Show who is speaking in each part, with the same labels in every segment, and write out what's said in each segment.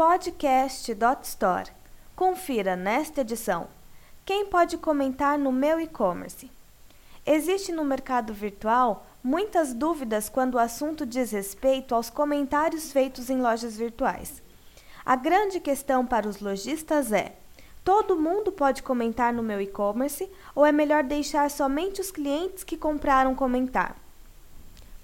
Speaker 1: podcast.store. Confira nesta edição. Quem pode comentar no meu e-commerce? Existe no mercado virtual muitas dúvidas quando o assunto diz respeito aos comentários feitos em lojas virtuais. A grande questão para os lojistas é: todo mundo pode comentar no meu e-commerce ou é melhor deixar somente os clientes que compraram comentar?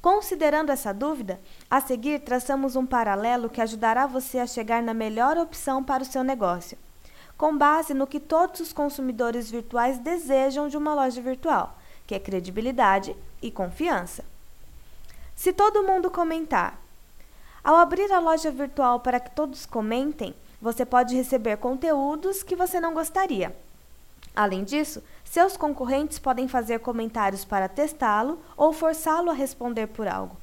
Speaker 1: Considerando essa dúvida, a seguir traçamos um paralelo que ajudará você a chegar na melhor opção para o seu negócio, com base no que todos os consumidores virtuais desejam de uma loja virtual, que é credibilidade e confiança. Se todo mundo comentar, ao abrir a loja virtual para que todos comentem, você pode receber conteúdos que você não gostaria. Além disso, seus concorrentes podem fazer comentários para testá-lo ou forçá-lo a responder por algo.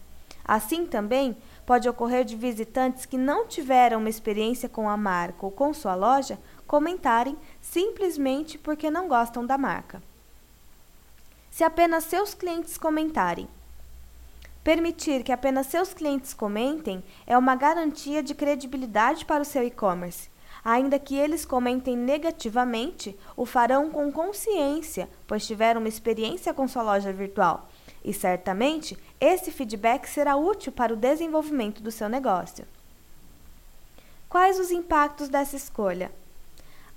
Speaker 1: Assim também, pode ocorrer de visitantes que não tiveram uma experiência com a marca ou com sua loja comentarem simplesmente porque não gostam da marca. Se apenas seus clientes comentarem, Permitir que apenas seus clientes comentem é uma garantia de credibilidade para o seu e-commerce. Ainda que eles comentem negativamente, o farão com consciência, pois tiveram uma experiência com sua loja virtual. E certamente esse feedback será útil para o desenvolvimento do seu negócio. Quais os impactos dessa escolha?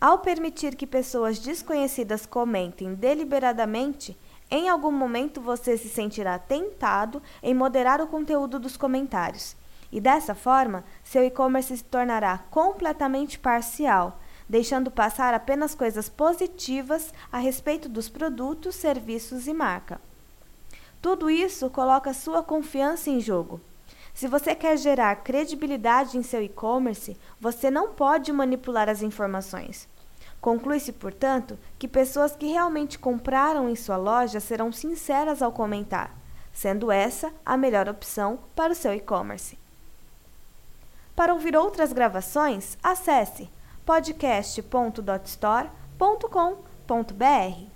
Speaker 1: Ao permitir que pessoas desconhecidas comentem deliberadamente, em algum momento você se sentirá tentado em moderar o conteúdo dos comentários. E dessa forma, seu e-commerce se tornará completamente parcial, deixando passar apenas coisas positivas a respeito dos produtos, serviços e marca. Tudo isso coloca sua confiança em jogo. Se você quer gerar credibilidade em seu e-commerce, você não pode manipular as informações. Conclui-se, portanto, que pessoas que realmente compraram em sua loja serão sinceras ao comentar, sendo essa a melhor opção para o seu e-commerce. Para ouvir outras gravações, acesse podcast.dotstore.com.br.